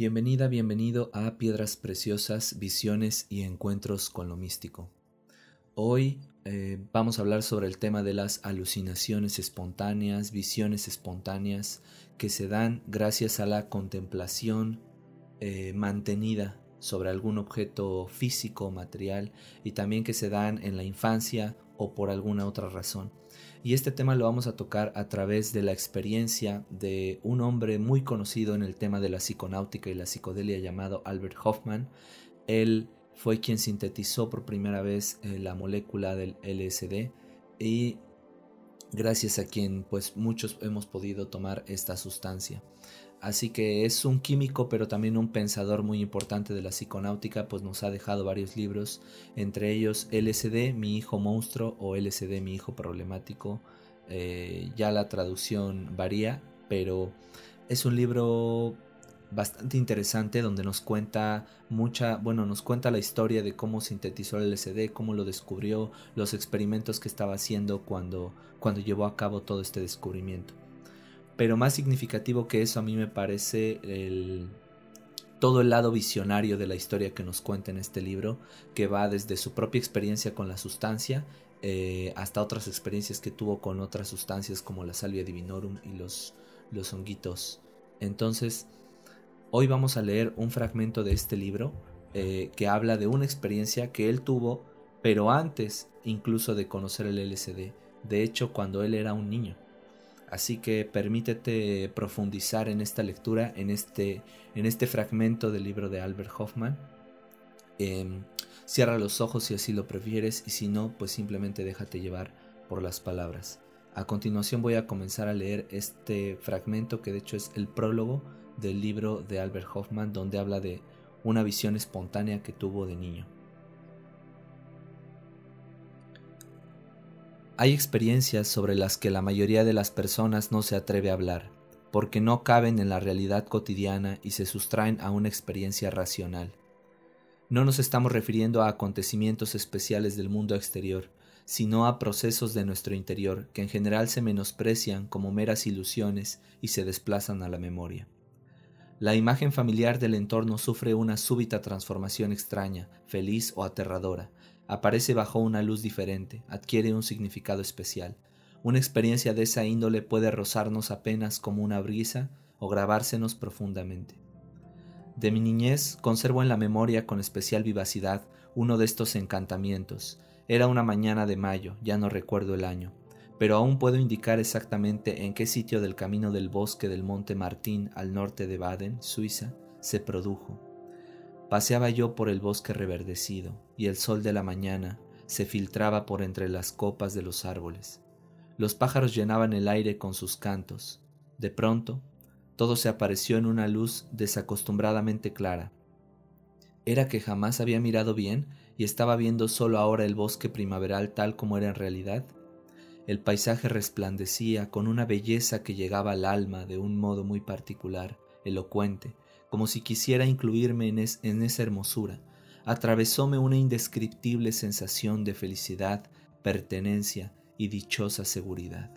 Bienvenida, bienvenido a Piedras Preciosas, Visiones y Encuentros con lo Místico. Hoy eh, vamos a hablar sobre el tema de las alucinaciones espontáneas, visiones espontáneas que se dan gracias a la contemplación eh, mantenida sobre algún objeto físico o material y también que se dan en la infancia o por alguna otra razón. Y este tema lo vamos a tocar a través de la experiencia de un hombre muy conocido en el tema de la psiconáutica y la psicodelia llamado Albert Hoffman. Él fue quien sintetizó por primera vez eh, la molécula del LSD y gracias a quien pues muchos hemos podido tomar esta sustancia. Así que es un químico, pero también un pensador muy importante de la psiconáutica, pues nos ha dejado varios libros, entre ellos LSD, mi hijo monstruo o LSD, mi hijo problemático. Eh, ya la traducción varía, pero es un libro bastante interesante donde nos cuenta mucha, bueno, nos cuenta la historia de cómo sintetizó el LSD, cómo lo descubrió, los experimentos que estaba haciendo cuando, cuando llevó a cabo todo este descubrimiento. Pero más significativo que eso a mí me parece el, todo el lado visionario de la historia que nos cuenta en este libro, que va desde su propia experiencia con la sustancia eh, hasta otras experiencias que tuvo con otras sustancias como la salvia divinorum y los, los honguitos. Entonces, hoy vamos a leer un fragmento de este libro eh, que habla de una experiencia que él tuvo, pero antes incluso de conocer el LSD, de hecho cuando él era un niño. Así que permítete profundizar en esta lectura, en este, en este fragmento del libro de Albert Hoffman. Em, cierra los ojos si así lo prefieres y si no, pues simplemente déjate llevar por las palabras. A continuación voy a comenzar a leer este fragmento que de hecho es el prólogo del libro de Albert Hoffman donde habla de una visión espontánea que tuvo de niño. Hay experiencias sobre las que la mayoría de las personas no se atreve a hablar, porque no caben en la realidad cotidiana y se sustraen a una experiencia racional. No nos estamos refiriendo a acontecimientos especiales del mundo exterior, sino a procesos de nuestro interior que en general se menosprecian como meras ilusiones y se desplazan a la memoria. La imagen familiar del entorno sufre una súbita transformación extraña, feliz o aterradora, aparece bajo una luz diferente, adquiere un significado especial. Una experiencia de esa índole puede rozarnos apenas como una brisa o grabársenos profundamente. De mi niñez conservo en la memoria con especial vivacidad uno de estos encantamientos. Era una mañana de mayo, ya no recuerdo el año, pero aún puedo indicar exactamente en qué sitio del camino del bosque del monte Martín al norte de Baden, Suiza, se produjo. Paseaba yo por el bosque reverdecido, y el sol de la mañana se filtraba por entre las copas de los árboles. Los pájaros llenaban el aire con sus cantos. De pronto, todo se apareció en una luz desacostumbradamente clara. ¿Era que jamás había mirado bien y estaba viendo solo ahora el bosque primaveral tal como era en realidad? El paisaje resplandecía con una belleza que llegaba al alma de un modo muy particular, elocuente, como si quisiera incluirme en, esa hermosura, atravesóme una indescriptible sensación de felicidad, pertenencia y dichosa seguridad.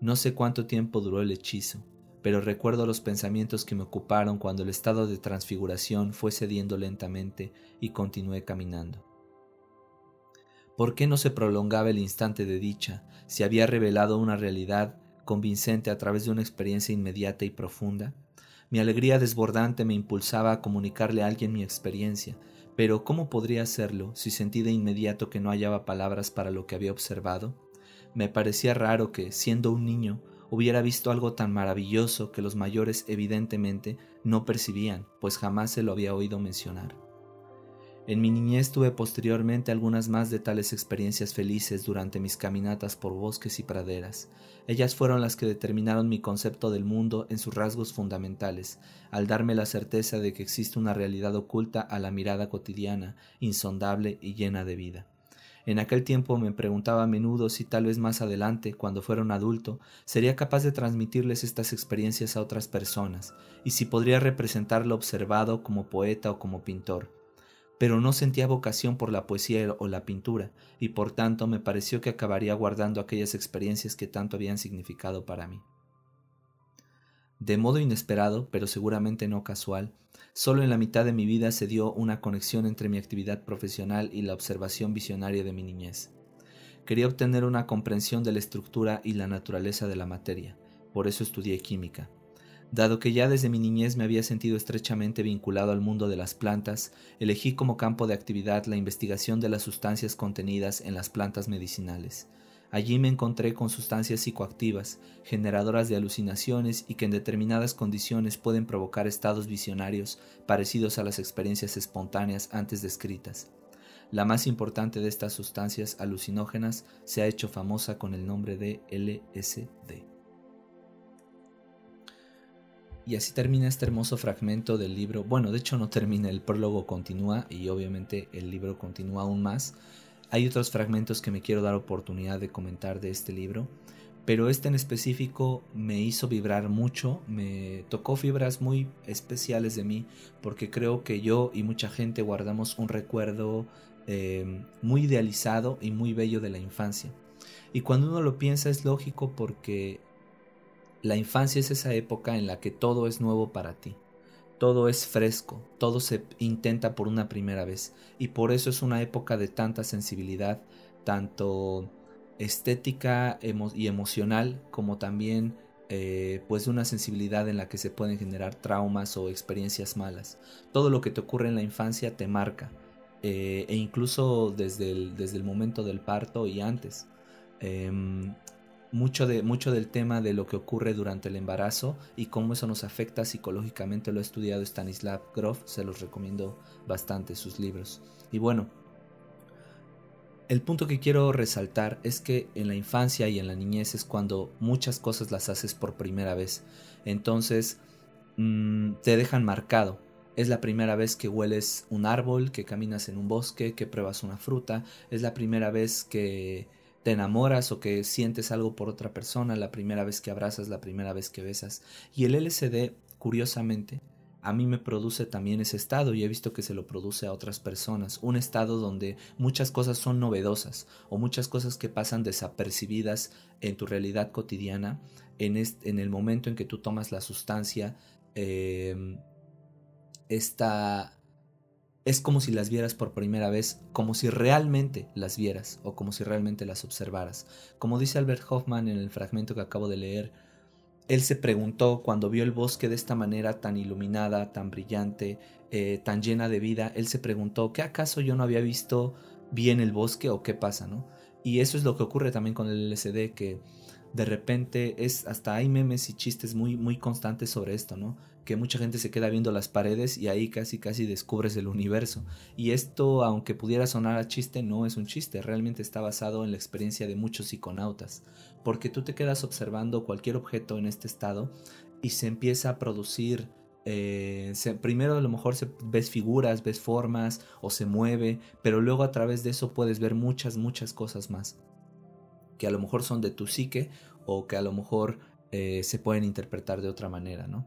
No sé cuánto tiempo duró el hechizo, pero recuerdo los pensamientos que me ocuparon cuando el estado de transfiguración fue cediendo lentamente y continué caminando. ¿Por qué no se prolongaba el instante de dicha si había revelado una realidad convincente a través de una experiencia inmediata y profunda? Mi alegría desbordante me impulsaba a comunicarle a alguien mi experiencia, pero ¿cómo podría hacerlo si sentí de inmediato que no hallaba palabras para lo que había observado? Me parecía raro que, siendo un niño, hubiera visto algo tan maravilloso que los mayores evidentemente no percibían, pues jamás se lo había oído mencionar. En mi niñez tuve posteriormente algunas más de tales experiencias felices durante mis caminatas por bosques y praderas. Ellas fueron las que determinaron mi concepto del mundo en sus rasgos fundamentales, al darme la certeza de que existe una realidad oculta a la mirada cotidiana, insondable y llena de vida. En aquel tiempo me preguntaba a menudo si tal vez más adelante, cuando fuera un adulto, sería capaz de transmitirles estas experiencias a otras personas, y si podría representar lo observado como poeta o como pintor pero no sentía vocación por la poesía o la pintura, y por tanto me pareció que acabaría guardando aquellas experiencias que tanto habían significado para mí. De modo inesperado, pero seguramente no casual, solo en la mitad de mi vida se dio una conexión entre mi actividad profesional y la observación visionaria de mi niñez. Quería obtener una comprensión de la estructura y la naturaleza de la materia, por eso estudié química. Dado que ya desde mi niñez me había sentido estrechamente vinculado al mundo de las plantas, elegí como campo de actividad la investigación de las sustancias contenidas en las plantas medicinales. Allí me encontré con sustancias psicoactivas, generadoras de alucinaciones y que en determinadas condiciones pueden provocar estados visionarios parecidos a las experiencias espontáneas antes descritas. La más importante de estas sustancias alucinógenas se ha hecho famosa con el nombre de LSD. Y así termina este hermoso fragmento del libro. Bueno, de hecho no termina, el prólogo continúa y obviamente el libro continúa aún más. Hay otros fragmentos que me quiero dar oportunidad de comentar de este libro, pero este en específico me hizo vibrar mucho, me tocó fibras muy especiales de mí, porque creo que yo y mucha gente guardamos un recuerdo eh, muy idealizado y muy bello de la infancia. Y cuando uno lo piensa es lógico porque la infancia es esa época en la que todo es nuevo para ti todo es fresco, todo se intenta por una primera vez y por eso es una época de tanta sensibilidad, tanto estética y emocional como también eh, pues una sensibilidad en la que se pueden generar traumas o experiencias malas. Todo lo que te ocurre en la infancia te marca eh, e incluso desde el, desde el momento del parto y antes. Em, mucho, de, mucho del tema de lo que ocurre durante el embarazo y cómo eso nos afecta psicológicamente lo ha estudiado Stanislav Grof, se los recomiendo bastante sus libros. Y bueno, el punto que quiero resaltar es que en la infancia y en la niñez es cuando muchas cosas las haces por primera vez. Entonces mm, te dejan marcado. Es la primera vez que hueles un árbol, que caminas en un bosque, que pruebas una fruta. Es la primera vez que te enamoras o que sientes algo por otra persona, la primera vez que abrazas, la primera vez que besas. Y el LCD, curiosamente, a mí me produce también ese estado y he visto que se lo produce a otras personas. Un estado donde muchas cosas son novedosas o muchas cosas que pasan desapercibidas en tu realidad cotidiana. En, en el momento en que tú tomas la sustancia, eh, esta es como si las vieras por primera vez, como si realmente las vieras o como si realmente las observaras. Como dice Albert Hoffman en el fragmento que acabo de leer, él se preguntó cuando vio el bosque de esta manera tan iluminada, tan brillante, eh, tan llena de vida, él se preguntó, ¿qué acaso yo no había visto bien el bosque o qué pasa? ¿no? Y eso es lo que ocurre también con el LSD, que de repente es hasta hay memes y chistes muy muy constantes sobre esto, ¿no? Que mucha gente se queda viendo las paredes y ahí casi casi descubres el universo. Y esto, aunque pudiera sonar a chiste, no es un chiste, realmente está basado en la experiencia de muchos psiconautas, porque tú te quedas observando cualquier objeto en este estado y se empieza a producir eh, primero a lo mejor se, ves figuras, ves formas o se mueve, pero luego a través de eso puedes ver muchas, muchas cosas más que a lo mejor son de tu psique o que a lo mejor eh, se pueden interpretar de otra manera, ¿no?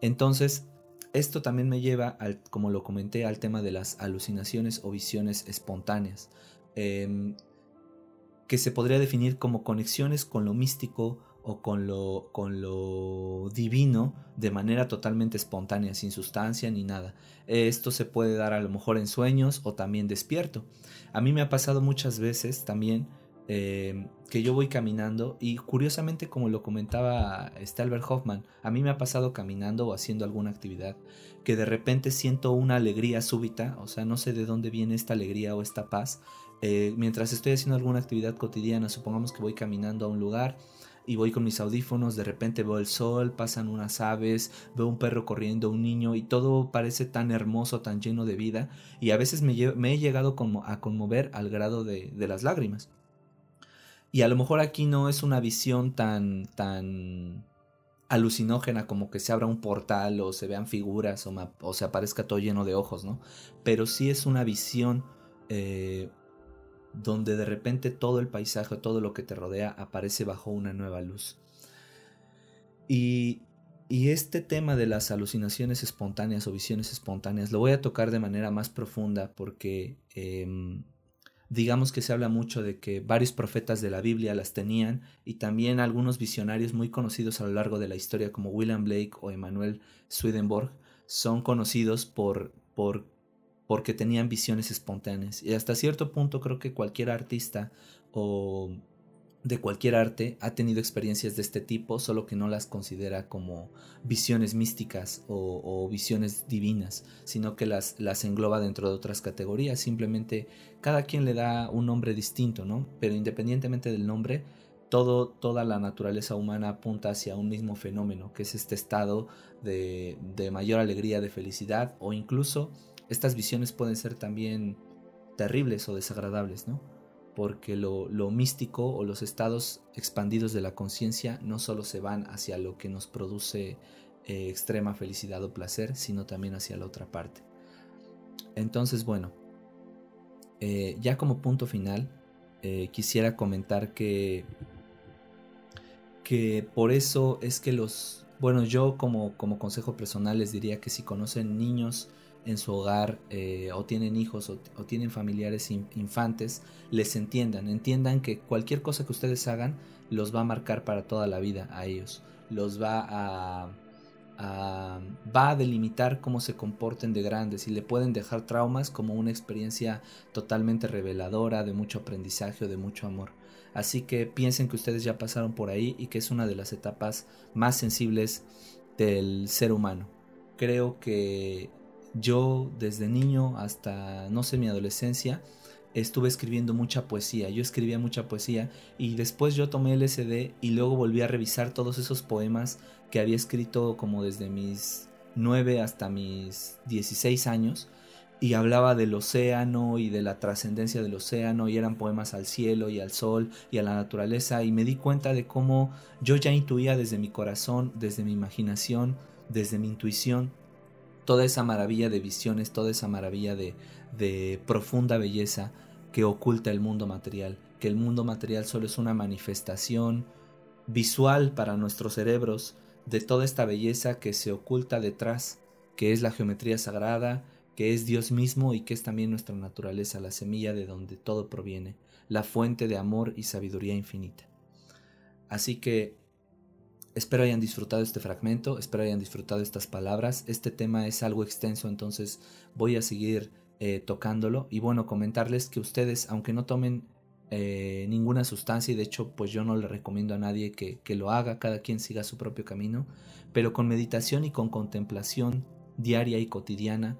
Entonces, esto también me lleva, al, como lo comenté, al tema de las alucinaciones o visiones espontáneas, em, que se podría definir como conexiones con lo místico o con lo, con lo divino de manera totalmente espontánea, sin sustancia ni nada. Esto se puede dar a lo mejor en sueños o también despierto. A mí me ha pasado muchas veces también Em, que yo voy caminando y curiosamente como lo comentaba Stalbert Hoffman, a mí me ha pasado caminando o haciendo alguna actividad que de repente siento una alegría súbita, o sea, no sé de dónde viene esta alegría o esta paz. Eh, mientras estoy haciendo alguna actividad cotidiana, supongamos que voy caminando a un lugar y voy con mis audífonos, de repente veo el sol, pasan unas aves, veo un perro corriendo, un niño y todo parece tan hermoso, tan lleno de vida y a veces me, he llegado a conmover al grado de las lágrimas. Y a lo mejor aquí no es una visión tan, tan alucinógena como que se abra un portal o se vean figuras o, se aparezca todo lleno de ojos, ¿no? Pero sí es una visión eh, donde de repente todo el paisaje, todo lo que te rodea aparece bajo una nueva luz. Y, y este tema de las alucinaciones espontáneas o visiones espontáneas lo voy a tocar de manera más profunda porque em, digamos que se habla mucho de que varios profetas de la Biblia las tenían y también algunos visionarios muy conocidos a lo largo de la historia como William Blake o Emanuel Swedenborg son conocidos por, por porque tenían visiones espontáneas. Y hasta cierto punto creo que cualquier artista o de cualquier arte ha tenido experiencias de este tipo, solo que no las considera como visiones místicas o, visiones divinas, sino que las, las engloba dentro de otras categorías. Simplemente cada quien le da un nombre distinto, ¿no? Pero independientemente del nombre, todo, toda la naturaleza humana apunta hacia un mismo fenómeno, que es este estado de, de mayor alegría, de felicidad, o incluso estas visiones pueden ser también terribles o desagradables, ¿no? Porque lo, místico o los estados expandidos de la conciencia no solo se van hacia lo que nos produce eh, extrema felicidad o placer, sino también hacia la otra parte. Entonces, bueno, eh, ya como punto final, eh, quisiera comentar que, que por eso es que los, bueno, yo como, como consejo personal les diría que si conocen niños, en su hogar eh, o tienen hijos o, tienen familiares infantes, les entiendan, entiendan que cualquier cosa que ustedes hagan los va a marcar para toda la vida a ellos, los va a, va a delimitar cómo se comporten de grandes y le pueden dejar traumas como una experiencia totalmente reveladora de mucho aprendizaje o de mucho amor. Así que piensen que ustedes ya pasaron por ahí y que es una de las etapas más sensibles del ser humano. Creo que yo desde niño hasta, no sé, mi adolescencia, estuve escribiendo mucha poesía. Yo escribía mucha poesía y después yo tomé el SD y luego volví a revisar todos esos poemas que había escrito como desde mis 9 hasta mis 16 años y hablaba del océano y de la trascendencia del océano y eran poemas al cielo y al sol y a la naturaleza y me di cuenta de cómo yo ya intuía desde mi corazón, desde mi imaginación, desde mi intuición toda esa maravilla de visiones, toda esa maravilla de, de profunda belleza que oculta el mundo material, que el mundo material solo es una manifestación visual para nuestros cerebros de toda esta belleza que se oculta detrás, que es la geometría sagrada, que es Dios mismo y que es también nuestra naturaleza, la semilla de donde todo proviene, la fuente de amor y sabiduría infinita. Así que Espero hayan disfrutado este fragmento, espero hayan disfrutado estas palabras. Este tema es algo extenso, entonces voy a seguir eh, tocándolo. Y bueno, comentarles que ustedes, aunque no tomen eh, ninguna sustancia, y de hecho pues yo no le recomiendo a nadie que, que lo haga, cada quien siga su propio camino, pero con meditación y con contemplación diaria y cotidiana,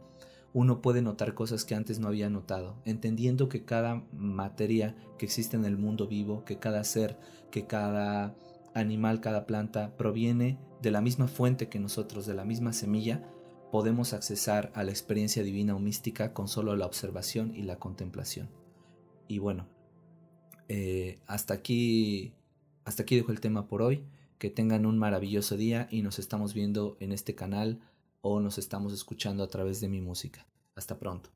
uno puede notar cosas que antes no había notado, entendiendo que cada materia que existe en el mundo vivo, que cada ser, que cada animal, cada planta proviene de la misma fuente que nosotros, de la misma semilla, podemos accesar a la experiencia divina o mística con solo la observación y la contemplación. Y bueno, eh, hasta aquí, hasta aquí dejo el tema por hoy. Que tengan un maravilloso día y nos estamos viendo en este canal o nos estamos escuchando a través de mi música. Hasta pronto.